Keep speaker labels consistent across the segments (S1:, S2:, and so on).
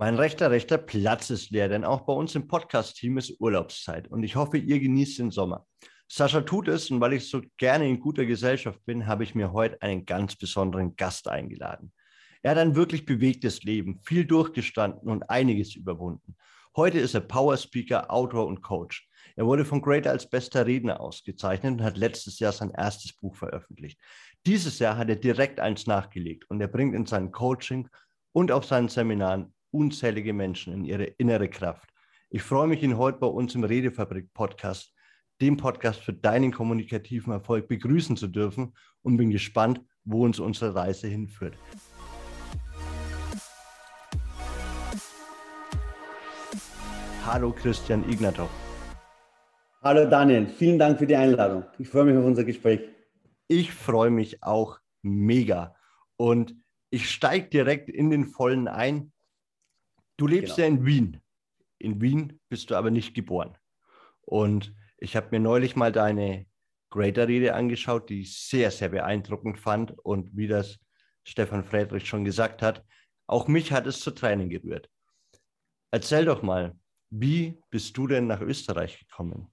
S1: Mein rechter, rechter Platz ist leer, denn auch bei uns im Podcast-Team ist Urlaubszeit und ich hoffe, ihr genießt den Sommer. Sascha tut es und weil ich so gerne in guter Gesellschaft bin, habe ich mir heute einen ganz besonderen Gast eingeladen. Er hat ein wirklich bewegtes Leben, viel durchgestanden und einiges überwunden. Heute ist er Power Speaker, Autor und Coach. Er wurde von Greater als bester Redner ausgezeichnet und hat letztes Jahr sein erstes Buch veröffentlicht. Dieses Jahr hat er direkt eins nachgelegt und er bringt in seinem Coaching und auf seinen Seminaren unzählige Menschen in ihre innere Kraft. Ich freue mich, ihn heute bei uns im Redefabrik-Podcast, dem Podcast für deinen kommunikativen Erfolg, begrüßen zu dürfen und bin gespannt, wo uns unsere Reise hinführt. Hallo Christian Ignatow.
S2: Hallo Daniel, vielen Dank für die Einladung. Ich freue mich auf unser Gespräch.
S1: Ich freue mich auch mega. Und ich steige direkt in den Vollen ein. Du lebst genau. ja in Wien. In Wien bist du aber nicht geboren. Und ich habe mir neulich mal deine Greater-Rede angeschaut, die ich sehr, sehr beeindruckend fand. Und wie das Stefan Friedrich schon gesagt hat, auch mich hat es zu Tränen gerührt. Erzähl doch mal, wie bist du denn nach Österreich gekommen?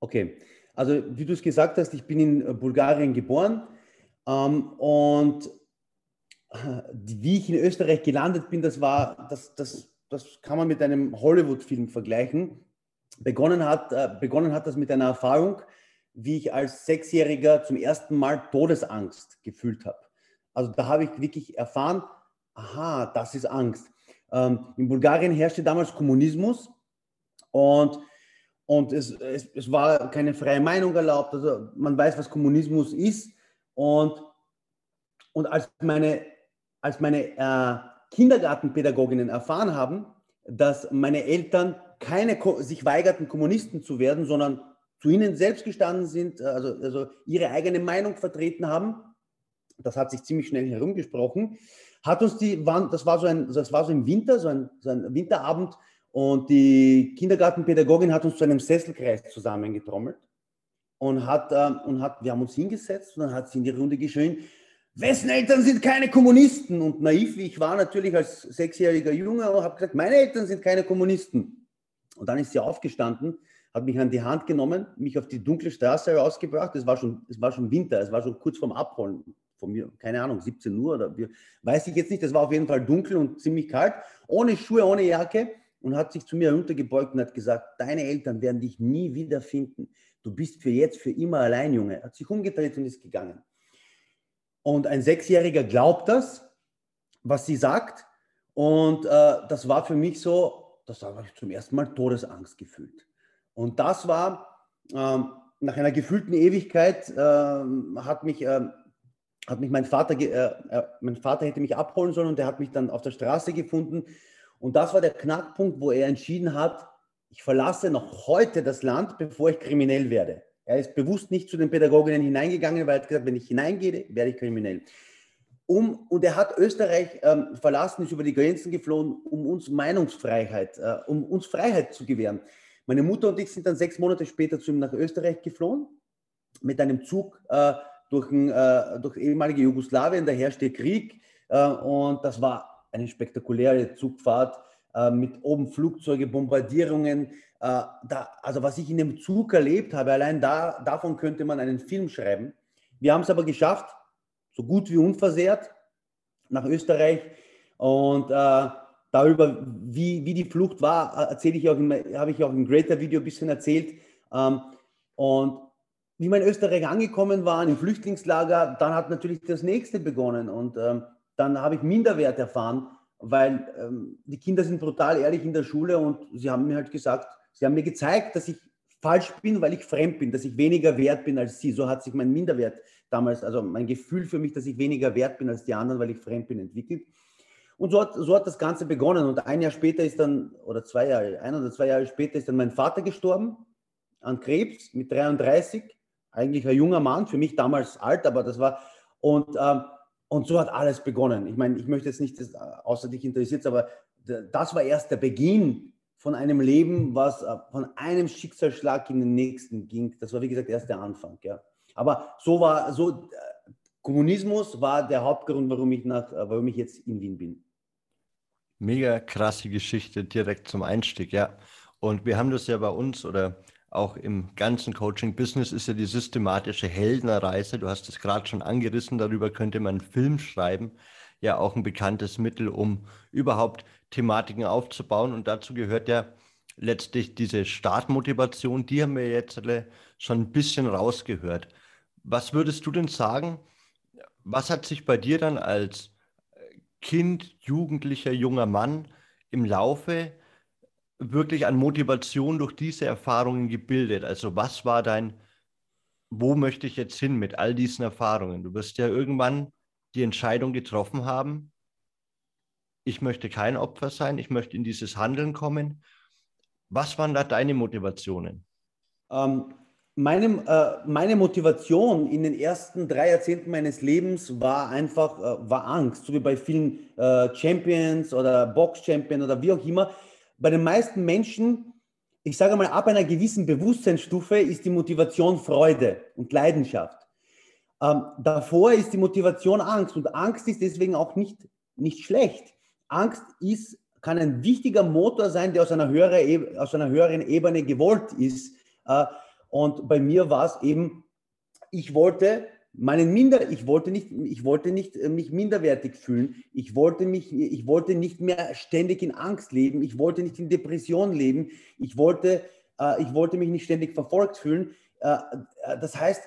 S2: Okay, also wie du es gesagt hast, ich bin in Bulgarien geboren ähm, und wie ich in Österreich gelandet bin, das war, das, das, das kann man mit einem Hollywood-Film vergleichen. Begonnen hat, äh, begonnen hat das mit einer Erfahrung, wie ich als Sechsjähriger zum ersten Mal Todesangst gefühlt habe. Also da habe ich wirklich erfahren, aha, das ist Angst. Ähm, in Bulgarien herrschte damals Kommunismus und, und es, es, es war keine freie Meinung erlaubt. Also man weiß, was Kommunismus ist. Und, und als meine als meine äh, Kindergartenpädagoginnen erfahren haben, dass meine Eltern keine, sich weigerten, Kommunisten zu werden, sondern zu ihnen selbst gestanden sind, äh, also, also ihre eigene Meinung vertreten haben, das hat sich ziemlich schnell herumgesprochen, hat uns die, das, war so ein, das war so im Winter, so ein, so ein Winterabend, und die Kindergartenpädagogin hat uns zu einem Sesselkreis zusammengetrommelt und hat, äh, und hat, wir haben uns hingesetzt und dann hat sie in die Runde geschrien, wessen Eltern sind keine Kommunisten? Und naiv wie ich war, natürlich als sechsjähriger Junge, habe gesagt, meine Eltern sind keine Kommunisten. Und dann ist sie aufgestanden, hat mich an die Hand genommen, mich auf die dunkle Straße rausgebracht. Es war schon, es war schon Winter, es war schon kurz vorm Abholen von mir, keine Ahnung, 17 Uhr oder wir, weiß ich jetzt nicht. Es war auf jeden Fall dunkel und ziemlich kalt, ohne Schuhe, ohne Jacke und hat sich zu mir heruntergebeugt und hat gesagt, deine Eltern werden dich nie wiederfinden. Du bist für jetzt für immer allein, Junge. Hat sich umgedreht und ist gegangen. Und ein Sechsjähriger glaubt das, was sie sagt. Und äh, das war für mich so, das habe ich zum ersten Mal Todesangst gefühlt. Und das war ähm, nach einer gefühlten Ewigkeit, äh, hat, mich, äh, hat mich mein Vater, äh, äh, mein Vater hätte mich abholen sollen und der hat mich dann auf der Straße gefunden. Und das war der Knackpunkt, wo er entschieden hat, ich verlasse noch heute das Land, bevor ich kriminell werde. Er ist bewusst nicht zu den Pädagoginnen hineingegangen, weil er hat gesagt, wenn ich hineingehe, werde ich kriminell. Um, und er hat Österreich ähm, verlassen, ist über die Grenzen geflohen, um uns Meinungsfreiheit, äh, um uns Freiheit zu gewähren. Meine Mutter und ich sind dann sechs Monate später zu ihm nach Österreich geflohen, mit einem Zug äh, durch, ein, äh, durch ehemalige Jugoslawien, da herrschte Krieg äh, und das war eine spektakuläre Zugfahrt äh, mit oben Flugzeuge, Bombardierungen, äh, da, also was ich in dem Zug erlebt habe, allein da, davon könnte man einen Film schreiben. Wir haben es aber geschafft, so gut wie unversehrt, nach Österreich. Und äh, darüber, wie, wie die Flucht war, äh, erzähle ich auch, habe ich auch im Greater Video ein bisschen erzählt. Ähm, und wie wir in Österreich angekommen waren, im Flüchtlingslager, dann hat natürlich das nächste begonnen. Und ähm, dann habe ich Minderwert erfahren, weil ähm, die Kinder sind brutal ehrlich in der Schule und sie haben mir halt gesagt, Sie haben mir gezeigt, dass ich falsch bin, weil ich fremd bin, dass ich weniger wert bin als sie. So hat sich mein Minderwert damals, also mein Gefühl für mich, dass ich weniger wert bin als die anderen, weil ich fremd bin, entwickelt. Und so hat, so hat das Ganze begonnen. Und ein Jahr später ist dann, oder zwei Jahre, ein oder zwei Jahre später ist dann mein Vater gestorben an Krebs mit 33. Eigentlich ein junger Mann, für mich damals alt, aber das war, und, ähm, und so hat alles begonnen. Ich meine, ich möchte jetzt nicht, das, außer dich interessiert aber das war erst der Beginn von einem Leben, was äh, von einem Schicksalsschlag in den nächsten ging. Das war, wie gesagt, erst der Anfang. Ja. Aber so war, so, äh, Kommunismus war der Hauptgrund, warum ich, nach, äh, warum ich jetzt in Wien bin.
S1: Mega krasse Geschichte direkt zum Einstieg, ja. Und wir haben das ja bei uns oder auch im ganzen Coaching-Business ist ja die systematische Heldenreise. Du hast es gerade schon angerissen, darüber könnte man einen Film schreiben. Ja, auch ein bekanntes Mittel, um überhaupt Thematiken aufzubauen. Und dazu gehört ja letztlich diese Startmotivation. Die haben wir jetzt schon ein bisschen rausgehört. Was würdest du denn sagen? Was hat sich bei dir dann als Kind, Jugendlicher, junger Mann im Laufe wirklich an Motivation durch diese Erfahrungen gebildet? Also was war dein, wo möchte ich jetzt hin mit all diesen Erfahrungen? Du wirst ja irgendwann die Entscheidung getroffen haben, ich möchte kein Opfer sein, ich möchte in dieses Handeln kommen. Was waren da deine Motivationen?
S2: Ähm, meine, äh, meine Motivation in den ersten drei Jahrzehnten meines Lebens war einfach, äh, war Angst, so wie bei vielen äh, Champions oder Box-Champion oder wie auch immer. Bei den meisten Menschen, ich sage mal, ab einer gewissen Bewusstseinsstufe ist die Motivation Freude und Leidenschaft. Ähm, davor ist die Motivation Angst und Angst ist deswegen auch nicht, nicht schlecht. Angst ist, kann ein wichtiger Motor sein, der aus einer, höheren, aus einer höheren Ebene gewollt ist. Äh, und bei mir war es eben, ich wollte meinen Minder, ich wollte nicht, ich wollte nicht äh, mich minderwertig fühlen. Ich wollte mich, ich wollte nicht mehr ständig in Angst leben. Ich wollte nicht in Depression leben. Ich wollte, äh, ich wollte mich nicht ständig verfolgt fühlen. Äh, äh das heißt,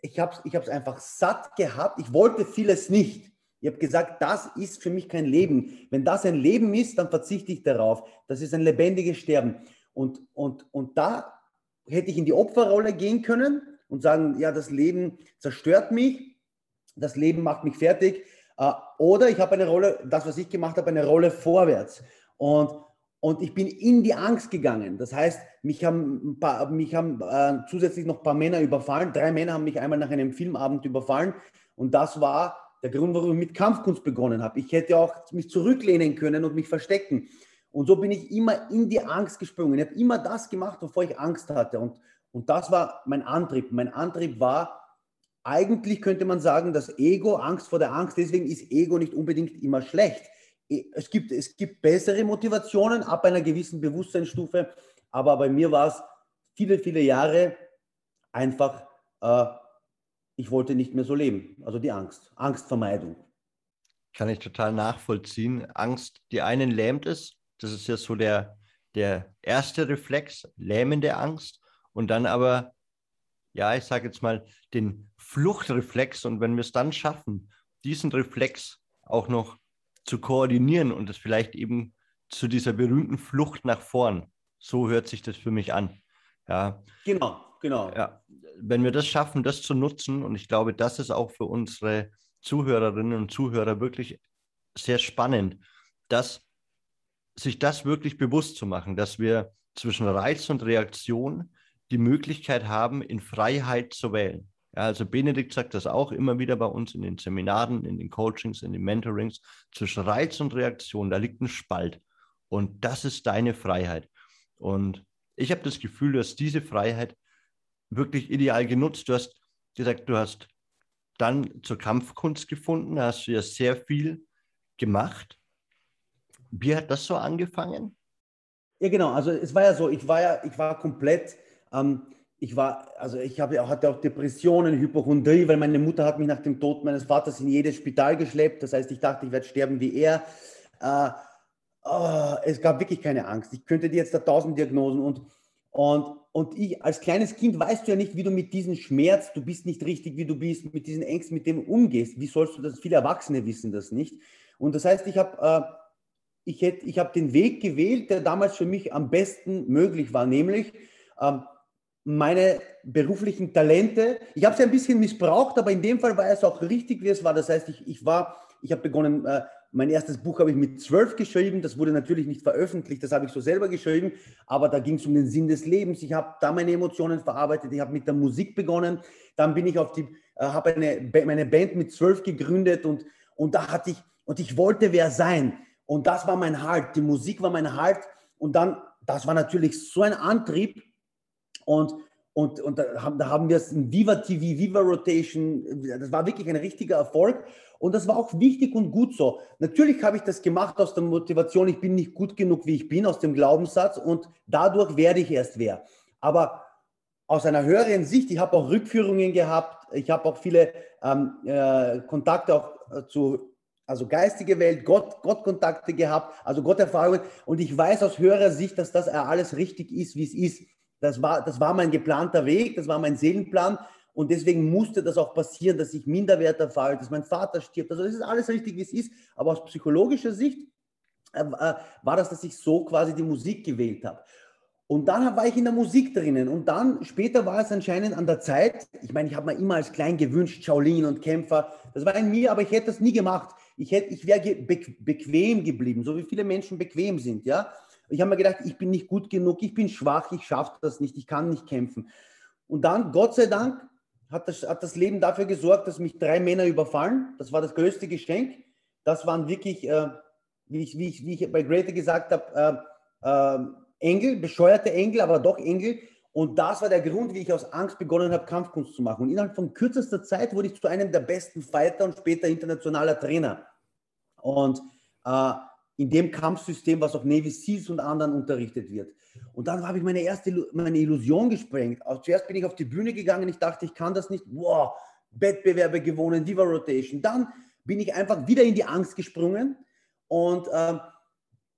S2: ich habe es ich einfach satt gehabt. Ich wollte vieles nicht. Ich habe gesagt, das ist für mich kein Leben. Wenn das ein Leben ist, dann verzichte ich darauf. Das ist ein lebendiges Sterben. Und, und, und da hätte ich in die Opferrolle gehen können und sagen, ja, das Leben zerstört mich, das Leben macht mich fertig. Äh, oder ich habe eine Rolle, das, was ich gemacht habe, eine Rolle vorwärts. Und, und ich bin in die Angst gegangen. Das heißt, mich haben, paar, mich haben äh, zusätzlich noch ein paar Männer überfallen. Drei Männer haben mich einmal nach einem Filmabend überfallen. Und das war der Grund, warum ich mit Kampfkunst begonnen habe. Ich hätte auch mich zurücklehnen können und mich verstecken. Und so bin ich immer in die Angst gesprungen. Ich habe immer das gemacht, wovor ich Angst hatte. Und, und das war mein Antrieb. Mein Antrieb war, eigentlich könnte man sagen, das Ego, Angst vor der Angst. Deswegen ist Ego nicht unbedingt immer schlecht. Es gibt, es gibt bessere Motivationen ab einer gewissen Bewusstseinsstufe. Aber bei mir war es viele, viele Jahre einfach, äh, ich wollte nicht mehr so leben. Also die Angst, Angstvermeidung.
S1: Kann ich total nachvollziehen. Angst, die einen lähmt es, das ist ja so der, der erste Reflex, lähmende Angst. Und dann aber, ja, ich sage jetzt mal, den Fluchtreflex. Und wenn wir es dann schaffen, diesen Reflex auch noch zu koordinieren und es vielleicht eben zu dieser berühmten Flucht nach vorn. So hört sich das für mich an. Ja.
S2: Genau, genau.
S1: Ja. Wenn wir das schaffen, das zu nutzen, und ich glaube, das ist auch für unsere Zuhörerinnen und Zuhörer wirklich sehr spannend, dass sich das wirklich bewusst zu machen, dass wir zwischen Reiz und Reaktion die Möglichkeit haben, in Freiheit zu wählen. Ja, also Benedikt sagt das auch immer wieder bei uns in den Seminaren, in den Coachings, in den Mentorings. Zwischen Reiz und Reaktion, da liegt ein Spalt. Und das ist deine Freiheit. Und ich habe das Gefühl, du hast diese Freiheit wirklich ideal genutzt. Du hast gesagt, du hast dann zur Kampfkunst gefunden, da hast du ja sehr viel gemacht. Wie hat das so angefangen?
S2: Ja, genau. Also es war ja so, ich war ja, ich war komplett, ähm, ich war, also ich habe, hatte auch Depressionen, Hypochondrie, weil meine Mutter hat mich nach dem Tod meines Vaters in jedes Spital geschleppt. Das heißt, ich dachte, ich werde sterben wie er. Äh, oh, es gab wirklich keine Angst. Ich könnte dir jetzt da tausend Diagnosen und, und, und ich als kleines Kind weißt du ja nicht, wie du mit diesem Schmerz, du bist nicht richtig, wie du bist, mit diesen Ängsten, mit dem umgehst. Wie sollst du das? Viele Erwachsene wissen das nicht. Und das heißt, ich habe äh, ich, ich habe den Weg gewählt, der damals für mich am besten möglich war, nämlich ähm, meine beruflichen Talente. Ich habe sie ein bisschen missbraucht, aber in dem Fall war es auch richtig, wie es war. Das heißt, ich, ich war, ich habe begonnen, äh, mein erstes Buch habe ich mit zwölf geschrieben. Das wurde natürlich nicht veröffentlicht, das habe ich so selber geschrieben. Aber da ging es um den Sinn des Lebens. Ich habe da meine Emotionen verarbeitet. Ich habe mit der Musik begonnen. Dann bin ich auf die, äh, habe eine, meine Band mit zwölf gegründet und, und da hatte ich, und ich wollte wer sein. Und das war mein Halt. Die Musik war mein Halt. Und dann, das war natürlich so ein Antrieb. Und, und, und da, haben, da haben wir es in Viva TV, Viva Rotation, das war wirklich ein richtiger Erfolg. Und das war auch wichtig und gut so. Natürlich habe ich das gemacht aus der Motivation, ich bin nicht gut genug, wie ich bin, aus dem Glaubenssatz und dadurch werde ich erst wer. Aber aus einer höheren Sicht, ich habe auch Rückführungen gehabt, ich habe auch viele ähm, äh, Kontakte auch äh, zu, also geistige Welt, Gott, Gottkontakte gehabt, also Gotterfahrungen und ich weiß aus höherer Sicht, dass das alles richtig ist, wie es ist. Das war, das war mein geplanter Weg, das war mein Seelenplan und deswegen musste das auch passieren, dass ich Minderwert erfahre, dass mein Vater stirbt. Also das ist alles richtig, wie es ist. Aber aus psychologischer Sicht äh, äh, war das, dass ich so quasi die Musik gewählt habe. Und dann war ich in der Musik drinnen. Und dann später war es anscheinend an der Zeit. Ich meine, ich habe mir immer als klein gewünscht, Shaolin und Kämpfer. Das war in mir, aber ich hätte das nie gemacht. Ich, ich wäre be bequem geblieben, so wie viele Menschen bequem sind. Ja? Ich habe mir gedacht, ich bin nicht gut genug, ich bin schwach, ich schaffe das nicht, ich kann nicht kämpfen. Und dann, Gott sei Dank, hat das, hat das Leben dafür gesorgt, dass mich drei Männer überfallen. Das war das größte Geschenk. Das waren wirklich, äh, wie, ich, wie, ich, wie ich bei Greater gesagt habe, äh, äh, Engel, bescheuerte Engel, aber doch Engel. Und das war der Grund, wie ich aus Angst begonnen habe, Kampfkunst zu machen. Und innerhalb von kürzester Zeit wurde ich zu einem der besten Fighter und später internationaler Trainer. Und äh, in dem Kampfsystem, was auch Navy Seals und anderen unterrichtet wird. Und dann habe ich meine erste meine Illusion gesprengt. Zuerst bin ich auf die Bühne gegangen, ich dachte, ich kann das nicht. Wow, Wettbewerbe gewonnen, Diva Rotation. Dann bin ich einfach wieder in die Angst gesprungen und, äh,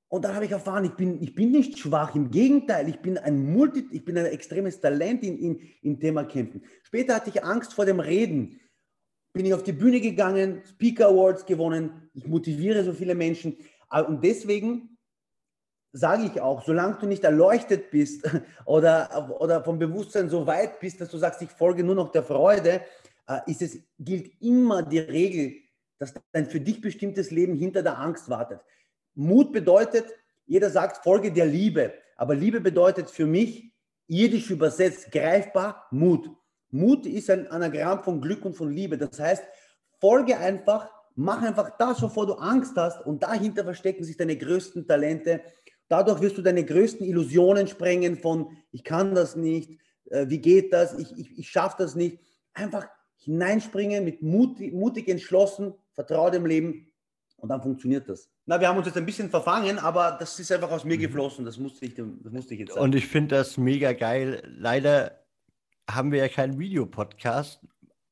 S2: und dann habe ich erfahren, ich bin, ich bin nicht schwach, im Gegenteil, ich bin ein Multi, ich bin ein extremes Talent in, in, im Thema Kämpfen. Später hatte ich Angst vor dem Reden. Bin ich auf die Bühne gegangen, Speaker Awards gewonnen, ich motiviere so viele Menschen. Und deswegen sage ich auch, solange du nicht erleuchtet bist oder, oder vom Bewusstsein so weit bist, dass du sagst, ich folge nur noch der Freude, äh, ist es, gilt immer die Regel, dass dein für dich bestimmtes Leben hinter der Angst wartet. Mut bedeutet, jeder sagt, folge der Liebe. Aber Liebe bedeutet für mich, irdisch übersetzt, greifbar, Mut. Mut ist ein Anagramm von Glück und von Liebe. Das heißt, folge einfach, mach einfach das, wovor du Angst hast und dahinter verstecken sich deine größten Talente Dadurch wirst du deine größten Illusionen sprengen von, ich kann das nicht, äh, wie geht das, ich, ich, ich schaffe das nicht. Einfach hineinspringen mit mutig, mutig entschlossen, vertraue dem Leben und dann funktioniert das. Na, wir haben uns jetzt ein bisschen verfangen, aber das ist einfach aus mir mhm. geflossen. Das musste ich, das musste ich jetzt
S1: sagen. Und ich finde das mega geil. Leider haben wir ja keinen Videopodcast,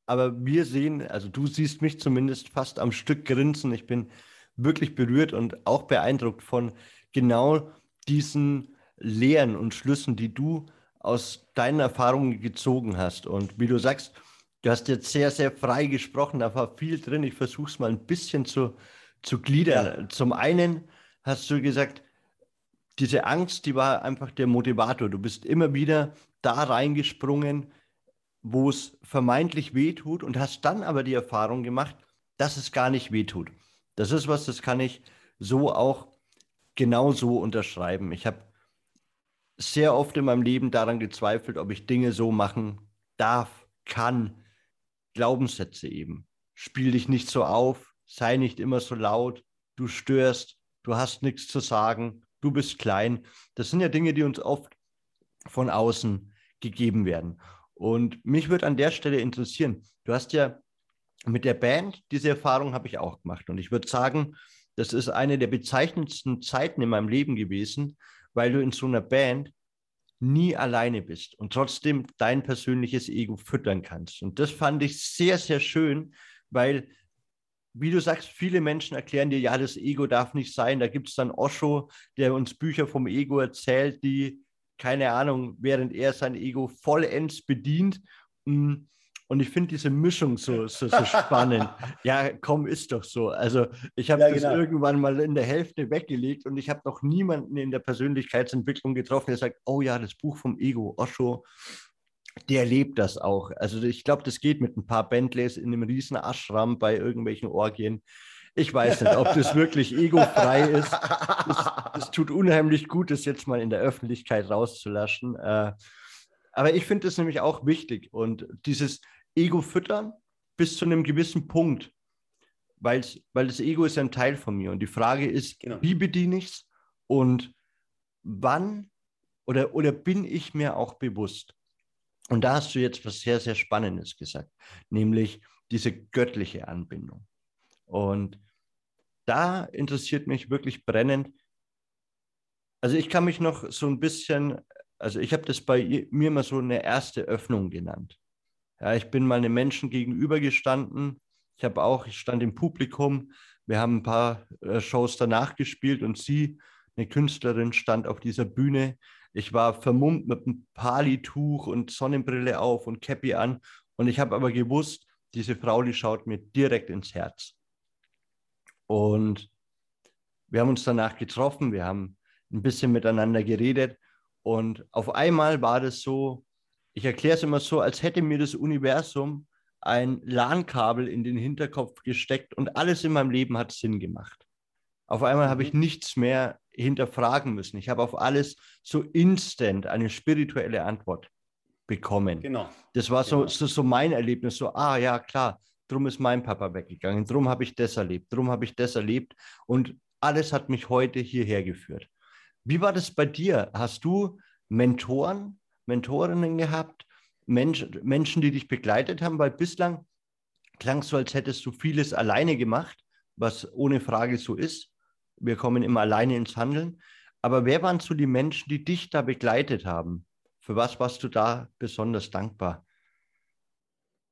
S1: aber wir sehen, also du siehst mich zumindest fast am Stück grinsen. Ich bin wirklich berührt und auch beeindruckt von genau diesen Lehren und Schlüssen, die du aus deinen Erfahrungen gezogen hast. Und wie du sagst, du hast jetzt sehr, sehr frei gesprochen, da war viel drin. Ich versuche es mal ein bisschen zu, zu gliedern. Ja. Zum einen hast du gesagt, diese Angst, die war einfach der Motivator. Du bist immer wieder da reingesprungen, wo es vermeintlich wehtut und hast dann aber die Erfahrung gemacht, dass es gar nicht wehtut. Das ist was, das kann ich so auch genauso unterschreiben. Ich habe sehr oft in meinem Leben daran gezweifelt, ob ich Dinge so machen darf, kann. Glaubenssätze eben. Spiel dich nicht so auf, sei nicht immer so laut, du störst, du hast nichts zu sagen, du bist klein. Das sind ja Dinge, die uns oft von außen gegeben werden. Und mich würde an der Stelle interessieren, du hast ja mit der Band, diese Erfahrung habe ich auch gemacht. Und ich würde sagen, das ist eine der bezeichnendsten Zeiten in meinem Leben gewesen, weil du in so einer Band nie alleine bist und trotzdem dein persönliches Ego füttern kannst. Und das fand ich sehr, sehr schön, weil, wie du sagst, viele Menschen erklären dir, ja, das Ego darf nicht sein. Da gibt es dann Osho, der uns Bücher vom Ego erzählt, die, keine Ahnung, während er sein Ego vollends bedient. Mm, und ich finde diese Mischung so, so, so spannend. ja, komm, ist doch so. Also ich habe ja, das genau. irgendwann mal in der Hälfte weggelegt und ich habe noch niemanden in der Persönlichkeitsentwicklung getroffen, der sagt, oh ja, das Buch vom Ego, Osho, der lebt das auch. Also ich glaube, das geht mit ein paar Bentleys in einem riesen Ashram bei irgendwelchen Orgien. Ich weiß nicht, ob das wirklich egofrei ist. Es tut unheimlich gut, das jetzt mal in der Öffentlichkeit rauszulaschen. Äh, aber ich finde das nämlich auch wichtig. Und dieses Ego füttern bis zu einem gewissen Punkt, weil's, weil das Ego ist ja ein Teil von mir. Und die Frage ist, genau. wie bediene ich es und wann oder, oder bin ich mir auch bewusst? Und da hast du jetzt was sehr, sehr Spannendes gesagt, nämlich diese göttliche Anbindung. Und da interessiert mich wirklich brennend. Also ich kann mich noch so ein bisschen, also ich habe das bei mir mal so eine erste Öffnung genannt. Ja, ich bin mal einem Menschen gegenüber gestanden. Ich habe auch, ich stand im Publikum. Wir haben ein paar äh, Shows danach gespielt und sie, eine Künstlerin, stand auf dieser Bühne. Ich war vermummt mit einem Palituch und Sonnenbrille auf und Cappy an. Und ich habe aber gewusst, diese Frau, die schaut mir direkt ins Herz. Und wir haben uns danach getroffen, wir haben ein bisschen miteinander geredet. Und auf einmal war das so, ich erkläre es immer so, als hätte mir das Universum ein LAN-Kabel in den Hinterkopf gesteckt und alles in meinem Leben hat Sinn gemacht. Auf einmal habe ich mhm. nichts mehr hinterfragen müssen. Ich habe auf alles so instant eine spirituelle Antwort bekommen. Genau. Das war so, genau. so, so mein Erlebnis, so, ah ja, klar, drum ist mein Papa weggegangen, drum habe ich das erlebt, drum habe ich das erlebt und alles hat mich heute hierher geführt. Wie war das bei dir? Hast du Mentoren, Mentorinnen gehabt, Mensch, Menschen, die dich begleitet haben? Weil bislang klang es so, als hättest du vieles alleine gemacht, was ohne Frage so ist. Wir kommen immer alleine ins Handeln. Aber wer waren so die Menschen, die dich da begleitet haben? Für was warst du da besonders dankbar?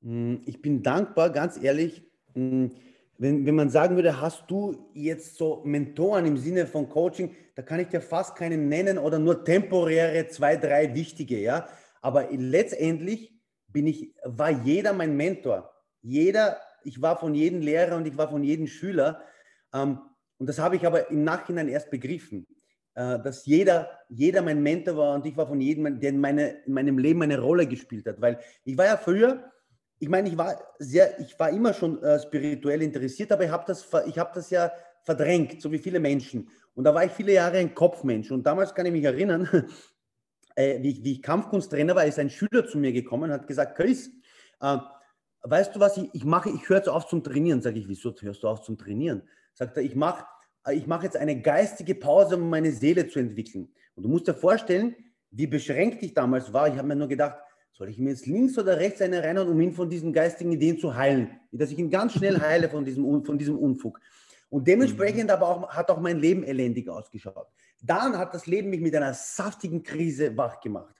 S2: Hm, ich bin dankbar, ganz ehrlich. Hm, wenn, wenn man sagen würde, hast du jetzt so Mentoren im Sinne von Coaching, da kann ich dir fast keinen nennen oder nur temporäre zwei, drei wichtige, ja. Aber letztendlich bin ich, war jeder mein Mentor. Jeder, ich war von jedem Lehrer und ich war von jedem Schüler. Ähm, und das habe ich aber im Nachhinein erst begriffen. Äh, dass jeder, jeder mein Mentor war und ich war von jedem, der in, meine, in meinem Leben eine Rolle gespielt hat. Weil ich war ja früher, ich meine, ich war sehr, ich war immer schon äh, spirituell interessiert, aber ich habe das, ich das ja verdrängt, so wie viele Menschen. Und da war ich viele Jahre ein Kopfmensch. Und damals kann ich mich erinnern, äh, wie, ich, wie ich Kampfkunsttrainer war, ist ein Schüler zu mir gekommen und hat gesagt, Chris, äh, weißt du was, ich, ich mache, ich höre jetzt auf zum Trainieren. Sage ich, wieso hörst du auf zum Trainieren? Sagt er, ich mache ich mache jetzt eine geistige Pause, um meine Seele zu entwickeln. Und du musst dir vorstellen, wie beschränkt ich damals war. Ich habe mir nur gedacht, soll ich mir jetzt links oder rechts eine reinhauen, um ihn von diesen geistigen Ideen zu heilen? Dass ich ihn ganz schnell heile von diesem, von diesem Unfug. Und dementsprechend mhm. aber auch, hat auch mein Leben elendig ausgeschaut. Dann hat das Leben mich mit einer saftigen Krise wach gemacht.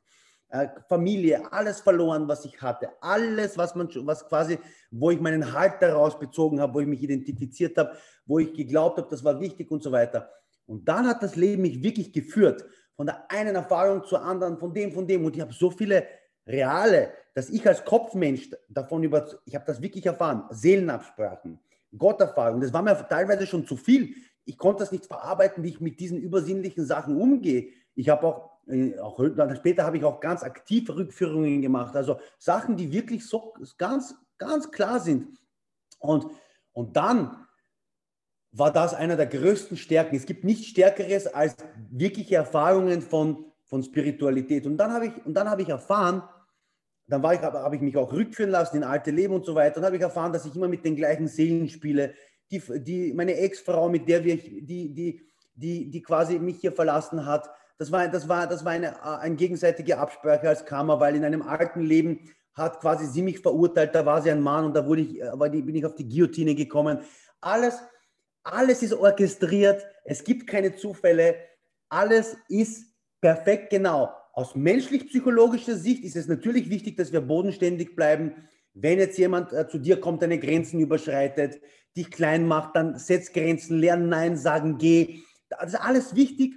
S2: Äh, Familie, alles verloren, was ich hatte, alles, was man, was quasi, wo ich meinen Halt daraus bezogen habe, wo ich mich identifiziert habe, wo ich geglaubt habe, das war wichtig und so weiter. Und dann hat das Leben mich wirklich geführt, von der einen Erfahrung zur anderen, von dem, von dem. Und ich habe so viele reale, dass ich als Kopfmensch davon über, ich habe das wirklich erfahren, Seelenabsprachen, Gotterfahrung, das war mir teilweise schon zu viel. Ich konnte das nicht verarbeiten, wie ich mit diesen übersinnlichen Sachen umgehe. Ich habe auch äh, auch später habe ich auch ganz aktiv Rückführungen gemacht. Also Sachen, die wirklich so ganz, ganz klar sind. Und, und dann war das einer der größten Stärken. Es gibt nichts Stärkeres als wirkliche Erfahrungen von, von Spiritualität. Und dann habe ich, und dann habe ich erfahren, dann war ich, habe ich mich auch rückführen lassen in alte Leben und so weiter. Und habe ich erfahren, dass ich immer mit den gleichen Seelen spiele. Die, die, meine Ex-Frau, mit der wir, die, die, die, die quasi mich hier verlassen hat, das war, das war, das war eine, äh, eine gegenseitige Absprache als Karma, weil in einem alten Leben hat quasi sie mich verurteilt, da war sie ein Mann und da wurde ich, bin ich auf die Guillotine gekommen. Alles, alles ist orchestriert, es gibt keine Zufälle, alles ist perfekt genau. Aus menschlich-psychologischer Sicht ist es natürlich wichtig, dass wir bodenständig bleiben. Wenn jetzt jemand äh, zu dir kommt, deine Grenzen überschreitet, dich klein macht, dann setz Grenzen, lern Nein sagen, geh. Das ist alles wichtig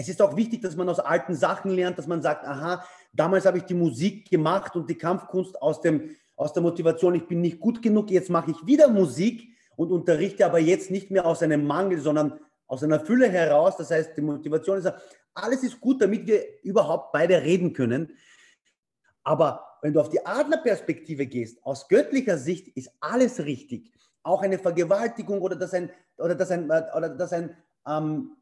S2: es ist auch wichtig, dass man aus alten Sachen lernt, dass man sagt, aha, damals habe ich die Musik gemacht und die Kampfkunst aus, dem, aus der Motivation, ich bin nicht gut genug, jetzt mache ich wieder Musik und unterrichte aber jetzt nicht mehr aus einem Mangel, sondern aus einer Fülle heraus. Das heißt, die Motivation ist, alles ist gut, damit wir überhaupt beide reden können. Aber wenn du auf die Adlerperspektive gehst, aus göttlicher Sicht ist alles richtig. Auch eine Vergewaltigung oder dass ein, oder dass ein, oder dass ein ähm,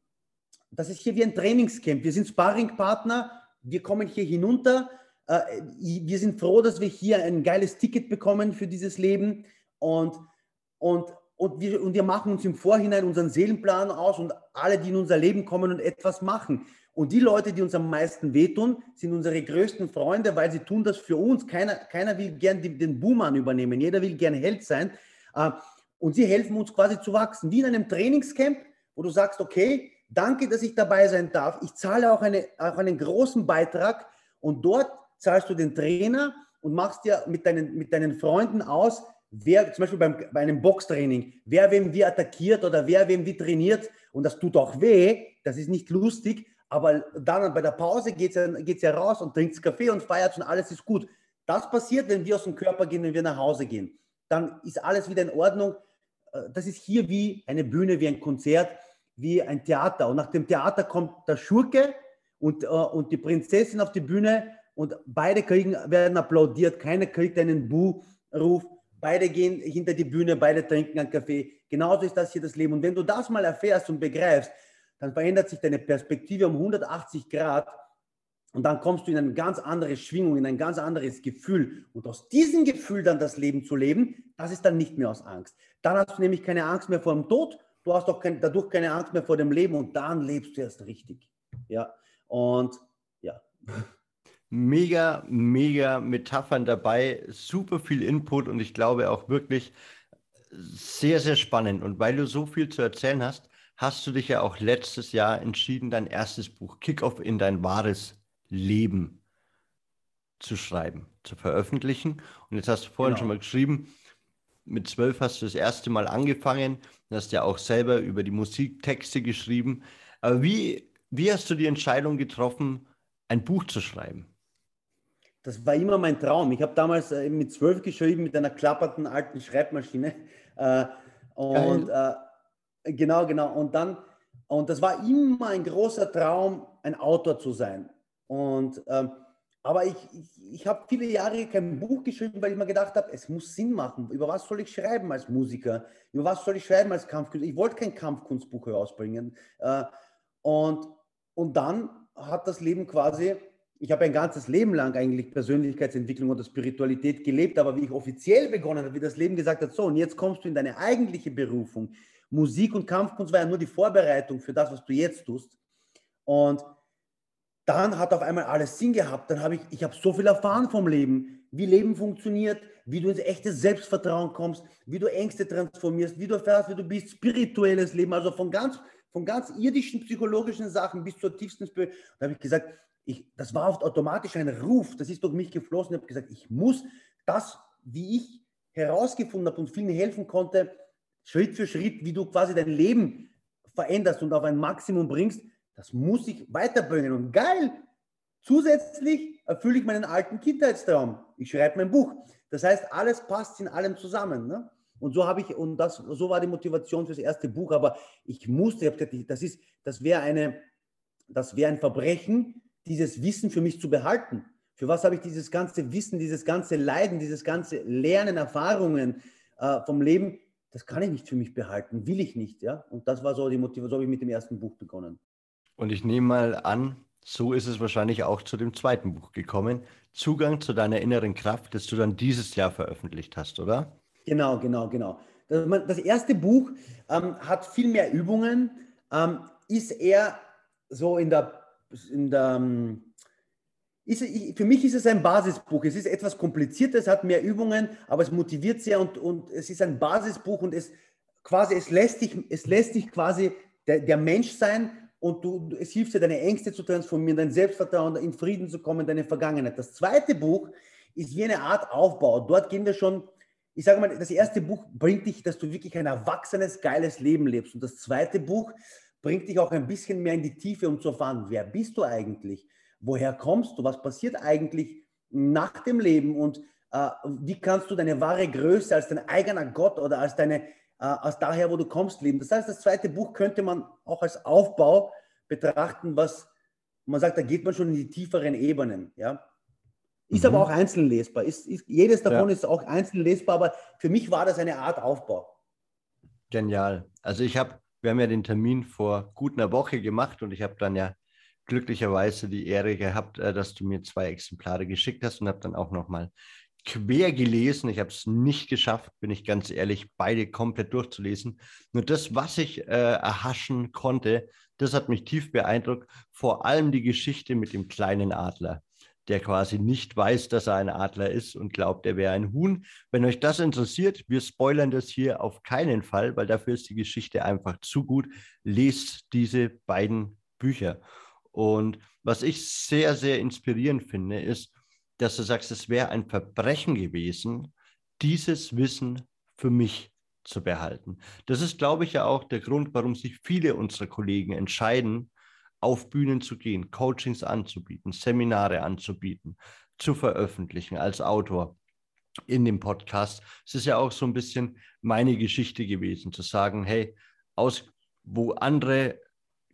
S2: das ist hier wie ein Trainingscamp. Wir sind Sparringpartner, wir kommen hier hinunter. Äh, wir sind froh, dass wir hier ein geiles Ticket bekommen für dieses Leben und, und, und, wir, und wir machen uns im Vorhinein unseren Seelenplan aus und alle, die in unser Leben kommen und etwas machen. Und die Leute, die uns am meisten wehtun, sind unsere größten Freunde, weil sie tun das für uns. Keiner, keiner will gern den Buhmann übernehmen. Jeder will gern Held sein. Äh, und sie helfen uns quasi zu wachsen, wie in einem Trainingscamp, wo du sagst, okay, danke, dass ich dabei sein darf. Ich zahle auch, eine, auch einen großen Beitrag und dort zahlst du den Trainer und machst dir mit deinen, mit deinen Freunden aus, wer zum Beispiel beim, bei einem Boxtraining, wer wem wie attackiert oder wer wem wie trainiert und das tut auch weh, das ist nicht lustig, aber dann bei der Pause geht es geht's ja raus und trinkt Kaffee und feiert und alles ist gut. Das passiert, wenn wir aus dem Körper gehen, wenn wir nach Hause gehen. Dann ist alles wieder in Ordnung. Äh, das ist hier wie eine Bühne, wie ein Konzert, wie ein Theater. Und nach dem Theater kommt der Schurke und, äh, und die Prinzessin auf die Bühne und beide kriegen, werden applaudiert. Keiner kriegt einen Bu-Ruf. Beide gehen hinter die Bühne, beide trinken einen Kaffee. Genauso ist das hier das Leben. Und wenn du das mal erfährst und begreifst, dann verändert sich deine Perspektive um 180 Grad und dann kommst du in eine ganz andere Schwingung, in ein ganz anderes Gefühl. Und aus diesem Gefühl dann das Leben zu leben, das ist dann nicht mehr aus Angst. Dann hast du nämlich keine Angst mehr vor dem Tod, du hast auch kein, dadurch keine Angst mehr vor dem Leben und dann lebst du erst richtig. Ja, und ja.
S1: Mega, mega Metaphern dabei, super viel Input und ich glaube auch wirklich sehr, sehr spannend. Und weil du so viel zu erzählen hast, hast du dich ja auch letztes Jahr entschieden, dein erstes Buch Kickoff in dein wahres Leben zu schreiben, zu veröffentlichen. Und jetzt hast du vorhin genau. schon mal geschrieben, mit zwölf hast du das erste Mal angefangen, du hast ja auch selber über die Musik Texte geschrieben. Aber wie, wie hast du die Entscheidung getroffen, ein Buch zu schreiben?
S2: Das war immer mein Traum. Ich habe damals äh, mit zwölf geschrieben mit einer klappernden alten Schreibmaschine. Äh, und äh, genau, genau. Und dann, und das war immer ein großer Traum, ein Autor zu sein. Und, ähm, aber ich, ich, ich habe viele Jahre kein Buch geschrieben, weil ich mir gedacht habe, es muss Sinn machen. Über was soll ich schreiben als Musiker? Über was soll ich schreiben als Kampfkünstler? Ich wollte kein Kampfkunstbuch herausbringen. Äh, und, und dann hat das Leben quasi, ich habe ein ganzes Leben lang eigentlich Persönlichkeitsentwicklung oder Spiritualität gelebt, aber wie ich offiziell begonnen habe, wie das Leben gesagt hat, so, und jetzt kommst du in deine eigentliche Berufung. Musik und Kampfkunst war ja nur die Vorbereitung für das, was du jetzt tust. Und dann hat auf einmal alles Sinn gehabt. Dann habe ich, ich habe so viel erfahren vom Leben, wie Leben funktioniert, wie du ins echte Selbstvertrauen kommst, wie du Ängste transformierst, wie du erfährst, wie du bist, spirituelles Leben, also von ganz, von ganz irdischen psychologischen Sachen bis zur tiefsten Spirit. Da habe ich gesagt, ich, das war oft automatisch ein Ruf, das ist durch mich geflossen. Ich habe gesagt, ich muss das, wie ich herausgefunden habe und vielen helfen konnte, Schritt für Schritt, wie du quasi dein Leben veränderst und auf ein Maximum bringst, das muss ich weiterbringen. Und geil, zusätzlich erfülle ich meinen alten Kindheitstraum. Ich schreibe mein Buch. Das heißt, alles passt in allem zusammen. Ne? Und so habe ich, und das, so war die Motivation für das erste Buch. Aber ich musste, ich gesagt, das ist, das wäre eine, das wäre ein Verbrechen, dieses Wissen für mich zu behalten. Für was habe ich dieses ganze Wissen, dieses ganze Leiden, dieses ganze Lernen, Erfahrungen äh, vom Leben? Das kann ich nicht für mich behalten, will ich nicht, ja. Und das war so die Motivation, so habe ich mit dem ersten Buch begonnen.
S1: Und ich nehme mal an, so ist es wahrscheinlich auch zu dem zweiten Buch gekommen. Zugang zu deiner inneren Kraft, das du dann dieses Jahr veröffentlicht hast, oder?
S2: Genau, genau, genau. Das, erste Buch ähm, hat viel mehr Übungen, ähm, ist eher so in der, in der ähm, ist, für mich ist es ein Basisbuch. Es ist etwas kompliziertes, hat mehr Übungen, aber es motiviert sehr und, und es ist ein Basisbuch und es quasi, es lässt dich, es lässt dich quasi der, der Mensch sein und du, es hilft dir, deine Ängste zu transformieren, dein Selbstvertrauen, in Frieden zu kommen, deine Vergangenheit. Das zweite Buch ist eine Art Aufbau. Dort gehen wir schon, ich sage mal, das erste Buch bringt dich, dass du wirklich ein erwachsenes, geiles Leben lebst. Und das zweite Buch bringt dich auch ein bisschen mehr in die Tiefe, um zu erfahren, wer bist du eigentlich? Woher kommst du? Was passiert eigentlich nach dem Leben? Und äh, wie kannst du deine wahre Größe als dein eigener Gott oder als deine äh, aus daher, wo du kommst, leben. Das heißt, das zweite Buch könnte man auch als Aufbau betrachten, was man sagt, da geht man schon in die tieferen Ebenen. Ja? Ist mhm. aber auch einzeln lesbar. Ist, ist, jedes davon ja. ist auch einzeln lesbar, aber für mich war das eine Art Aufbau.
S1: Genial. Also ich habe, wir haben ja den Termin vor gut einer Woche gemacht und ich habe dann ja glücklicherweise die Ehre gehabt, äh, dass du mir zwei Exemplare geschickt hast und habe dann auch nochmal quer gelesen. Ich habe es nicht geschafft, bin ich ganz ehrlich, beide komplett durchzulesen. Nur das, was ich äh, erhaschen konnte, das hat mich tief beeindruckt. Vor allem die Geschichte mit dem kleinen Adler. Der quasi nicht weiß, dass er ein Adler ist und glaubt, er wäre ein Huhn. Wenn euch das interessiert, wir spoilern das hier auf keinen Fall, weil dafür ist die Geschichte einfach zu gut. Lest diese beiden Bücher. Und was ich sehr, sehr inspirierend finde, ist, dass du sagst, es wäre ein Verbrechen gewesen, dieses Wissen für mich zu behalten. Das ist, glaube ich, ja auch der Grund, warum sich viele unserer Kollegen entscheiden, auf Bühnen zu gehen, Coachings anzubieten, Seminare anzubieten, zu veröffentlichen als Autor in dem Podcast. Es ist ja auch so ein bisschen meine Geschichte gewesen, zu sagen, hey, aus wo andere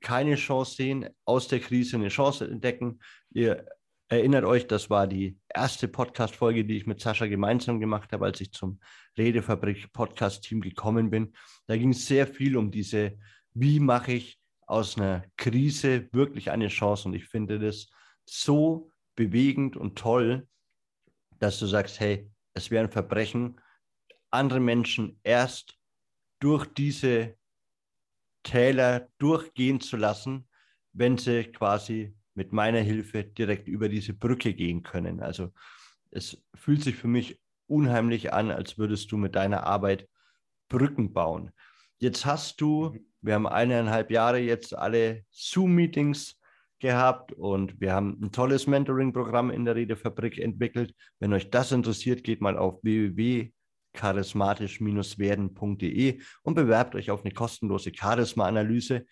S1: keine Chance sehen, aus der Krise eine Chance entdecken. Ihr erinnert euch, das war die erste Podcast-Folge, die ich mit Sascha gemeinsam gemacht habe, als ich zum Redefabrik-Podcast-Team gekommen bin. Da ging es sehr viel um diese, wie mache ich aus einer Krise wirklich eine Chance. Und ich finde das so bewegend und toll, dass du sagst, hey, es wäre ein Verbrechen, andere Menschen erst durch diese Täler durchgehen zu lassen, wenn sie quasi mit meiner Hilfe direkt über diese Brücke gehen können. Also es fühlt sich für mich unheimlich an, als würdest du mit deiner Arbeit Brücken bauen. Jetzt hast du, mhm. Wir haben eineinhalb Jahre jetzt alle Zoom-Meetings gehabt und wir haben ein tolles Mentoring-Programm in der Redefabrik entwickelt. Wenn euch das interessiert, geht mal auf www.charismatisch-werden.de und bewerbt euch auf eine kostenlose Charisma-Analyse,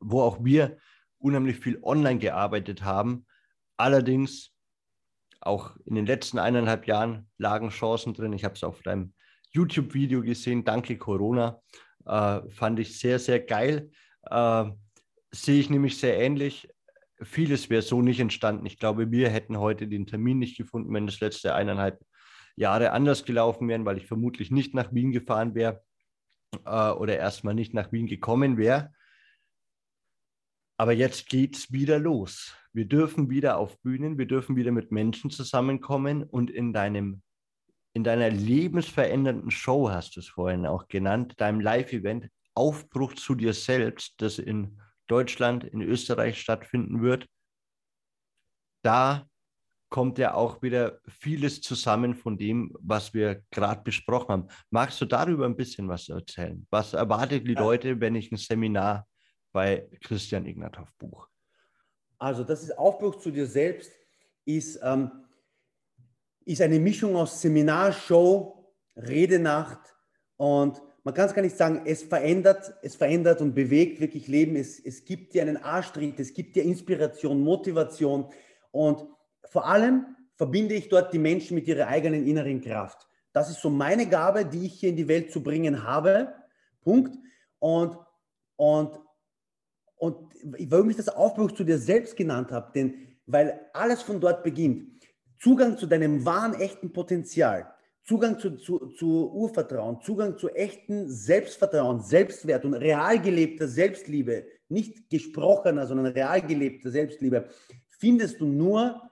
S1: wo auch wir unheimlich viel online gearbeitet haben. Allerdings auch in den letzten eineinhalb Jahren lagen Chancen drin. Ich habe es auf deinem YouTube-Video gesehen, danke Corona. Äh, fand ich sehr, sehr geil. Äh, sehe ich nämlich sehr ähnlich. Vieles wäre so nicht entstanden. Ich glaube, wir hätten heute den Termin nicht gefunden, wenn das letzte eineinhalb Jahre anders gelaufen wären, weil ich vermutlich nicht nach Wien gefahren wäre äh, oder erstmal nicht nach Wien gekommen wäre. Aber jetzt geht es wieder los. Wir dürfen wieder auf Bühnen, wir dürfen wieder mit Menschen zusammenkommen und in deinem in deiner lebensverändernden Show, hast du es vorhin auch genannt, deinem Live-Event Aufbruch zu dir selbst, das in Deutschland, in Österreich stattfinden wird, da kommt ja auch wieder vieles zusammen von dem, was wir gerade besprochen haben. Magst du darüber ein bisschen was erzählen? Was erwartet die Leute, wenn ich ein Seminar bei Christian Ignatov buche?
S2: Also das ist Aufbruch zu dir selbst, ist ähm, ist eine Mischung aus Seminarshow, Redenacht und man kann es gar nicht sagen, es verändert, es verändert und bewegt wirklich Leben. Es, es gibt dir einen Arschtritt, es gibt dir Inspiration, Motivation und vor allem verbinde ich dort die Menschen mit ihrer eigenen inneren Kraft. Das ist so meine Gabe, die ich hier in die Welt zu bringen habe. Punkt. Und, und, und warum ich das Aufbruch zu dir selbst genannt habe, denn weil alles von dort beginnt. Zugang zu deinem wahren, echten Potenzial, Zugang zu, zu, zu Urvertrauen, Zugang zu echten Selbstvertrauen, Selbstwert und real gelebter Selbstliebe, nicht gesprochener, sondern real gelebter Selbstliebe, findest du nur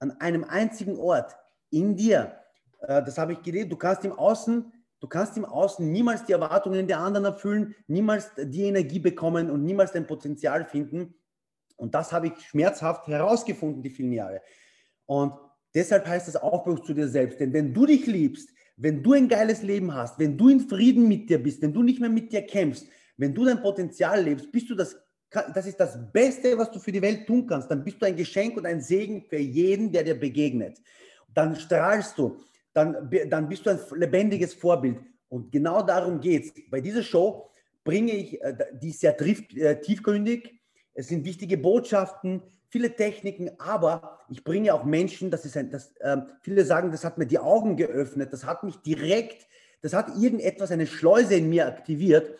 S2: an einem einzigen Ort, in dir. Äh, das habe ich gelesen. Du kannst im Außen, du kannst im Außen niemals die Erwartungen der anderen erfüllen, niemals die Energie bekommen und niemals dein Potenzial finden. Und das habe ich schmerzhaft herausgefunden, die vielen Jahre. Und Deshalb heißt es Aufbruch zu dir selbst. Denn wenn du dich liebst, wenn du ein geiles Leben hast, wenn du in Frieden mit dir bist, wenn du nicht mehr mit dir kämpfst, wenn du dein Potenzial lebst, bist du das, das ist das Beste, was du für die Welt tun kannst. Dann bist du ein Geschenk und ein Segen für jeden, der dir begegnet. Dann strahlst du, dann, dann bist du ein lebendiges Vorbild. Und genau darum geht es. Bei dieser Show bringe ich, äh, die ist sehr äh, tiefgründig, es sind wichtige Botschaften, viele Techniken, aber ich bringe auch Menschen, das ist ein, das, äh, viele sagen, das hat mir die Augen geöffnet, das hat mich direkt, das hat irgendetwas, eine Schleuse in mir aktiviert.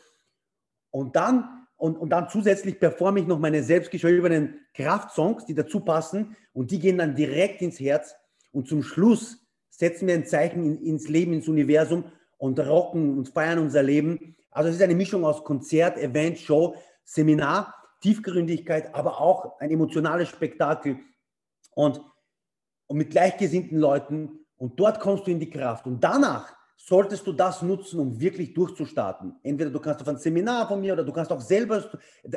S2: Und dann, und, und dann zusätzlich performe ich noch meine selbstgeschriebenen Kraftsongs, die dazu passen und die gehen dann direkt ins Herz. Und zum Schluss setzen wir ein Zeichen in, ins Leben, ins Universum und rocken und feiern unser Leben. Also es ist eine Mischung aus Konzert, Event, Show, Seminar Tiefgründigkeit, aber auch ein emotionales Spektakel und, und mit gleichgesinnten Leuten. Und dort kommst du in die Kraft. Und danach solltest du das nutzen, um wirklich durchzustarten. Entweder du kannst auf ein Seminar von mir oder du kannst auch selber,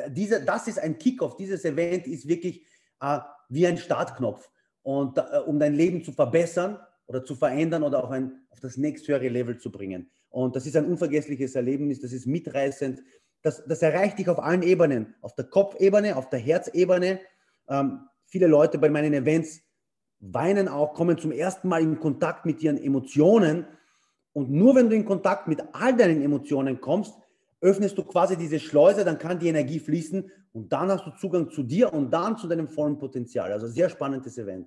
S2: diese, das ist ein Kickoff, dieses Event ist wirklich äh, wie ein Startknopf. und äh, um dein Leben zu verbessern oder zu verändern oder auf, ein, auf das nächsthöhere Level zu bringen. Und das ist ein unvergessliches Erlebnis, das ist mitreißend. Das, das erreicht dich auf allen Ebenen, auf der Kopfebene, auf der Herzebene. Ähm, viele Leute bei meinen Events weinen auch, kommen zum ersten Mal in Kontakt mit ihren Emotionen. Und nur wenn du in Kontakt mit all deinen Emotionen kommst, öffnest du quasi diese Schleuse, dann kann die Energie fließen und dann hast du Zugang zu dir und dann zu deinem vollen Potenzial. Also sehr spannendes Event.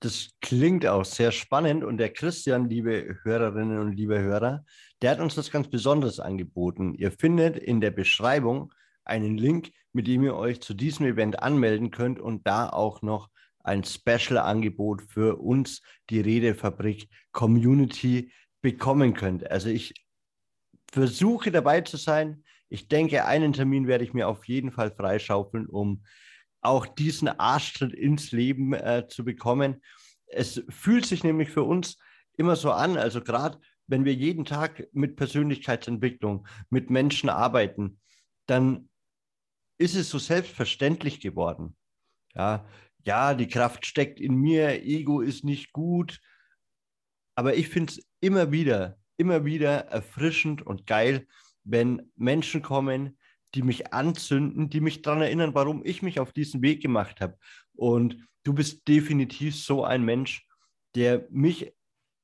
S1: Das klingt auch sehr spannend und der Christian, liebe Hörerinnen und liebe Hörer, der hat uns das ganz Besonderes angeboten. Ihr findet in der Beschreibung einen Link, mit dem ihr euch zu diesem Event anmelden könnt und da auch noch ein Special-Angebot für uns, die Redefabrik Community, bekommen könnt. Also ich versuche dabei zu sein. Ich denke, einen Termin werde ich mir auf jeden Fall freischaufeln, um auch diesen Arschtritt ins Leben äh, zu bekommen. Es fühlt sich nämlich für uns immer so an, also gerade wenn wir jeden Tag mit Persönlichkeitsentwicklung, mit Menschen arbeiten, dann ist es so selbstverständlich geworden. Ja, ja, die Kraft steckt in mir, Ego ist nicht gut. Aber ich finde es immer wieder, immer wieder erfrischend und geil, wenn Menschen kommen, die mich anzünden, die mich daran erinnern, warum ich mich auf diesen Weg gemacht habe. Und du bist definitiv so ein Mensch, der mich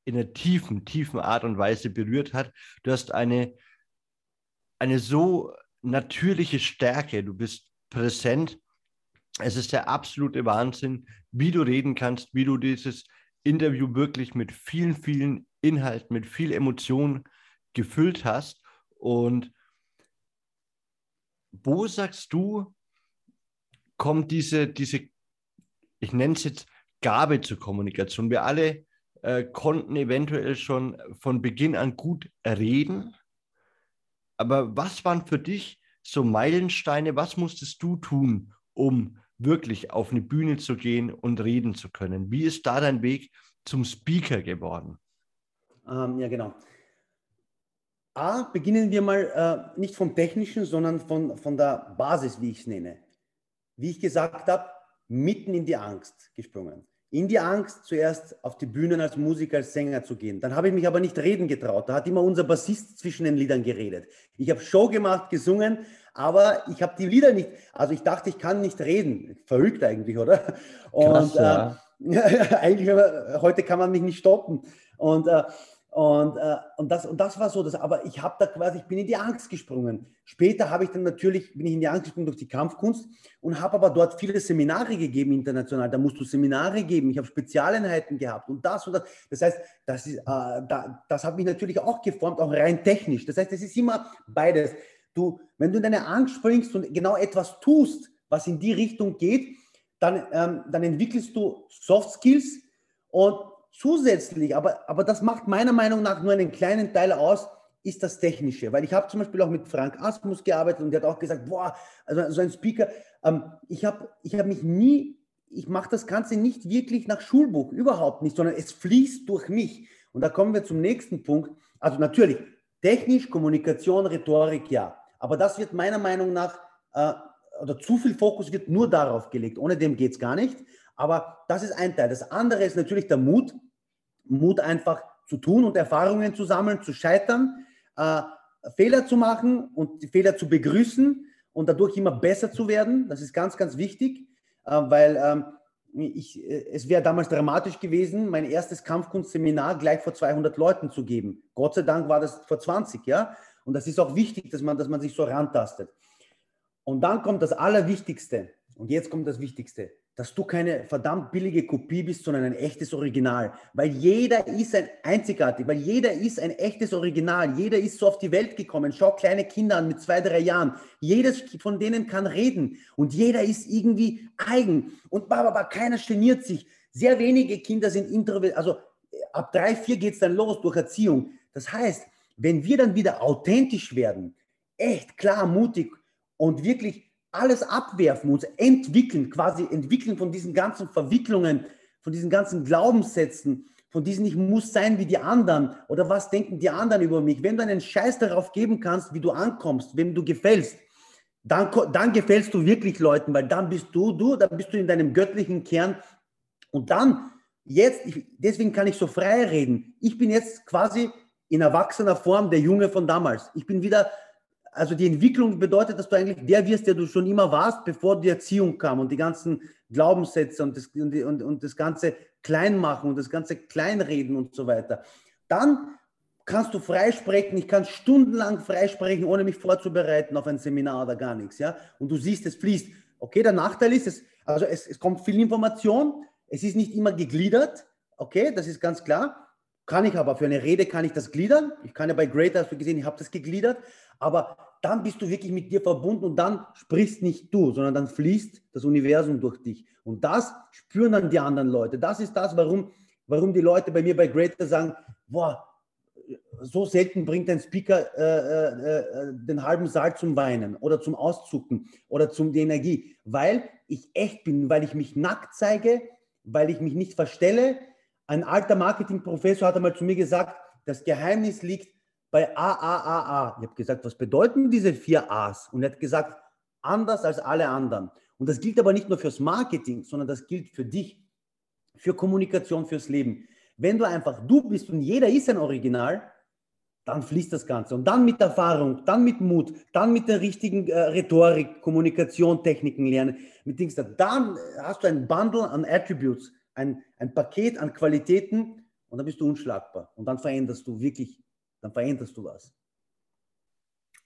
S1: in einer tiefen, tiefen Art und Weise berührt hat. Du hast eine, eine so natürliche Stärke, du bist präsent. Es ist der absolute Wahnsinn, wie du reden kannst, wie du dieses Interview wirklich mit vielen, vielen Inhalten, mit viel Emotion gefüllt hast. Und wo sagst du, kommt diese, diese ich nenne es jetzt Gabe zur Kommunikation? Wir alle äh, konnten eventuell schon von Beginn an gut reden. Aber was waren für dich so Meilensteine? Was musstest du tun, um wirklich auf eine Bühne zu gehen und reden zu können? Wie ist da dein Weg zum Speaker geworden?
S2: Ähm, ja, genau. A, beginnen wir mal äh, nicht vom Technischen, sondern von, von der Basis, wie ich es nenne. Wie ich gesagt habe, mitten in die Angst gesprungen. In die Angst, zuerst auf die Bühnen als Musiker, als Sänger zu gehen. Dann habe ich mich aber nicht reden getraut. Da hat immer unser Bassist zwischen den Liedern geredet. Ich habe Show gemacht, gesungen, aber ich habe die Lieder nicht. Also ich dachte, ich kann nicht reden. Verrückt eigentlich, oder? Und Krass, ja. äh, eigentlich, heute kann man mich nicht stoppen. Und äh, und, äh, und, das, und das war so, dass, aber ich habe da quasi, ich bin in die Angst gesprungen. Später habe ich dann natürlich, bin ich in die Angst gesprungen durch die Kampfkunst und habe aber dort viele Seminare gegeben international. Da musst du Seminare geben, ich habe Spezialeinheiten gehabt und das und das. Das heißt, das, ist, äh, da, das hat mich natürlich auch geformt, auch rein technisch. Das heißt, es ist immer beides. Du, wenn du in deine Angst springst und genau etwas tust, was in die Richtung geht, dann, ähm, dann entwickelst du Soft Skills und Zusätzlich, aber, aber das macht meiner Meinung nach nur einen kleinen Teil aus, ist das Technische. Weil ich habe zum Beispiel auch mit Frank Asmus gearbeitet und der hat auch gesagt, boah, also so ein Speaker, ähm, ich habe ich hab mich nie, ich mache das Ganze nicht wirklich nach Schulbuch, überhaupt nicht, sondern es fließt durch mich. Und da kommen wir zum nächsten Punkt. Also natürlich, technisch, Kommunikation, Rhetorik, ja. Aber das wird meiner Meinung nach, äh, oder zu viel Fokus wird nur darauf gelegt. Ohne dem geht es gar nicht. Aber das ist ein Teil. Das andere ist natürlich der Mut. Mut einfach zu tun und Erfahrungen zu sammeln, zu scheitern, äh, Fehler zu machen und die Fehler zu begrüßen und dadurch immer besser zu werden. Das ist ganz, ganz wichtig, äh, weil ähm, ich, äh, es wäre damals dramatisch gewesen, mein erstes Kampfkunstseminar gleich vor 200 Leuten zu geben. Gott sei Dank war das vor 20, ja. Und das ist auch wichtig, dass man, dass man sich so rantastet. Und dann kommt das Allerwichtigste. Und jetzt kommt das Wichtigste dass du keine verdammt billige Kopie bist, sondern ein echtes Original. Weil jeder ist ein einzigartig, weil jeder ist ein echtes Original. Jeder ist so auf die Welt gekommen. Schau kleine Kinder an mit zwei, drei Jahren. Jedes von denen kann reden und jeder ist irgendwie eigen. Und bababa, keiner geniert sich. Sehr wenige Kinder sind introvertiert. Also ab drei, vier geht es dann los durch Erziehung. Das heißt, wenn wir dann wieder authentisch werden, echt klar, mutig und wirklich alles abwerfen, uns entwickeln, quasi entwickeln von diesen ganzen Verwicklungen, von diesen ganzen Glaubenssätzen, von diesen ich muss sein wie die anderen oder was denken die anderen über mich. Wenn du einen Scheiß darauf geben kannst, wie du ankommst, wem du gefällst, dann, dann gefällst du wirklich Leuten, weil dann bist du du, dann bist du in deinem göttlichen Kern Und dann, jetzt, ich, deswegen kann ich so frei reden. Ich bin jetzt quasi in erwachsener Form der Junge von damals. Ich bin wieder, also die Entwicklung bedeutet, dass du eigentlich der wirst, der du schon immer warst, bevor die Erziehung kam und die ganzen Glaubenssätze und das, und, und, und das ganze Kleinmachen und das ganze Kleinreden und so weiter. Dann kannst du freisprechen, ich kann stundenlang freisprechen, ohne mich vorzubereiten auf ein Seminar oder gar nichts, ja. Und du siehst, es fließt. Okay, der Nachteil ist, es, also es, es kommt viel Information, es ist nicht immer gegliedert, okay, das ist ganz klar. Kann ich aber, für eine Rede kann ich das gliedern. Ich kann ja bei Greater, hast du gesehen, ich habe das gegliedert. Aber dann bist du wirklich mit dir verbunden und dann sprichst nicht du, sondern dann fließt das Universum durch dich. Und das spüren dann die anderen Leute. Das ist das, warum, warum die Leute bei mir bei Greater sagen, boah, so selten bringt ein Speaker äh, äh, äh, den halben Saal zum Weinen oder zum Auszucken oder zum die Energie, weil ich echt bin, weil ich mich nackt zeige, weil ich mich nicht verstelle. Ein alter Marketingprofessor hat einmal zu mir gesagt, das Geheimnis liegt bei AAAA. Ich habe gesagt, was bedeuten diese vier A's? Und er hat gesagt, anders als alle anderen. Und das gilt aber nicht nur fürs Marketing, sondern das gilt für dich, für Kommunikation, fürs Leben. Wenn du einfach du bist und jeder ist ein Original, dann fließt das Ganze. Und dann mit Erfahrung, dann mit Mut, dann mit der richtigen äh, Rhetorik, Kommunikation, Techniken lernen, mit Dings, dann hast du ein Bundle an Attributes, ein, ein Paket an Qualitäten und dann bist du unschlagbar. Und dann veränderst du wirklich, dann veränderst du was.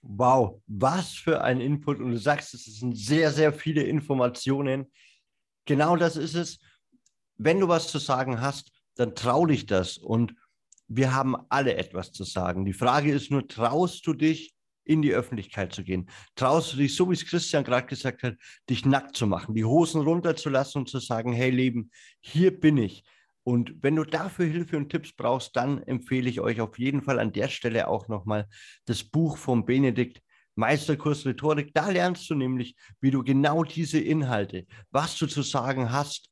S1: Wow, was für ein Input. Und du sagst, es sind sehr, sehr viele Informationen. Genau das ist es. Wenn du was zu sagen hast, dann trau dich das. Und wir haben alle etwas zu sagen. Die Frage ist nur, traust du dich, in die Öffentlichkeit zu gehen? Traust du dich, so wie es Christian gerade gesagt hat, dich nackt zu machen, die Hosen runterzulassen und zu sagen, hey Leben, hier bin ich. Und wenn du dafür Hilfe und Tipps brauchst, dann empfehle ich euch auf jeden Fall an der Stelle auch nochmal das Buch von Benedikt, Meisterkurs Rhetorik. Da lernst du nämlich, wie du genau diese Inhalte, was du zu sagen hast,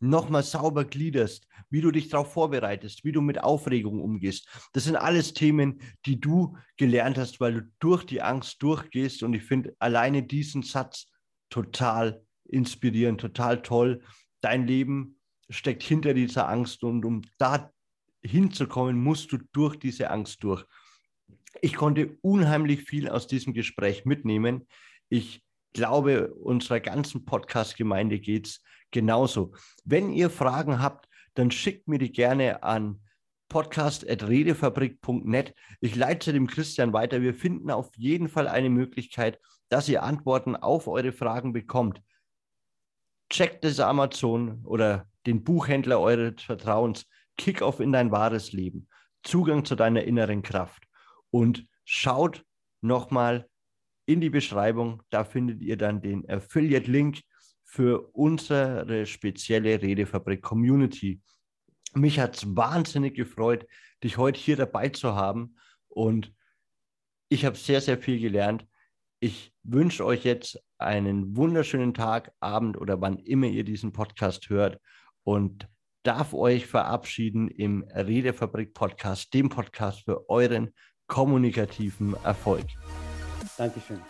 S1: nochmal sauber gliederst, wie du dich darauf vorbereitest, wie du mit Aufregung umgehst. Das sind alles Themen, die du gelernt hast, weil du durch die Angst durchgehst. Und ich finde alleine diesen Satz total inspirierend, total toll. Dein Leben steckt hinter dieser Angst und um da hinzukommen, musst du durch diese Angst durch. Ich konnte unheimlich viel aus diesem Gespräch mitnehmen. Ich glaube, unserer ganzen Podcast-Gemeinde geht es genauso. Wenn ihr Fragen habt, dann schickt mir die gerne an podcast.redefabrik.net. Ich leite dem Christian weiter. Wir finden auf jeden Fall eine Möglichkeit, dass ihr Antworten auf eure Fragen bekommt. Checkt das Amazon oder den Buchhändler eures Vertrauens. Kick-off in dein wahres Leben. Zugang zu deiner inneren Kraft. Und schaut nochmal in die Beschreibung. Da findet ihr dann den Affiliate-Link für unsere spezielle Redefabrik Community. Mich hat es wahnsinnig gefreut, dich heute hier dabei zu haben und ich habe sehr, sehr viel gelernt. Ich wünsche euch jetzt einen wunderschönen Tag, Abend oder wann immer ihr diesen Podcast hört und darf euch verabschieden im Redefabrik Podcast, dem Podcast für euren kommunikativen Erfolg.
S2: Dankeschön.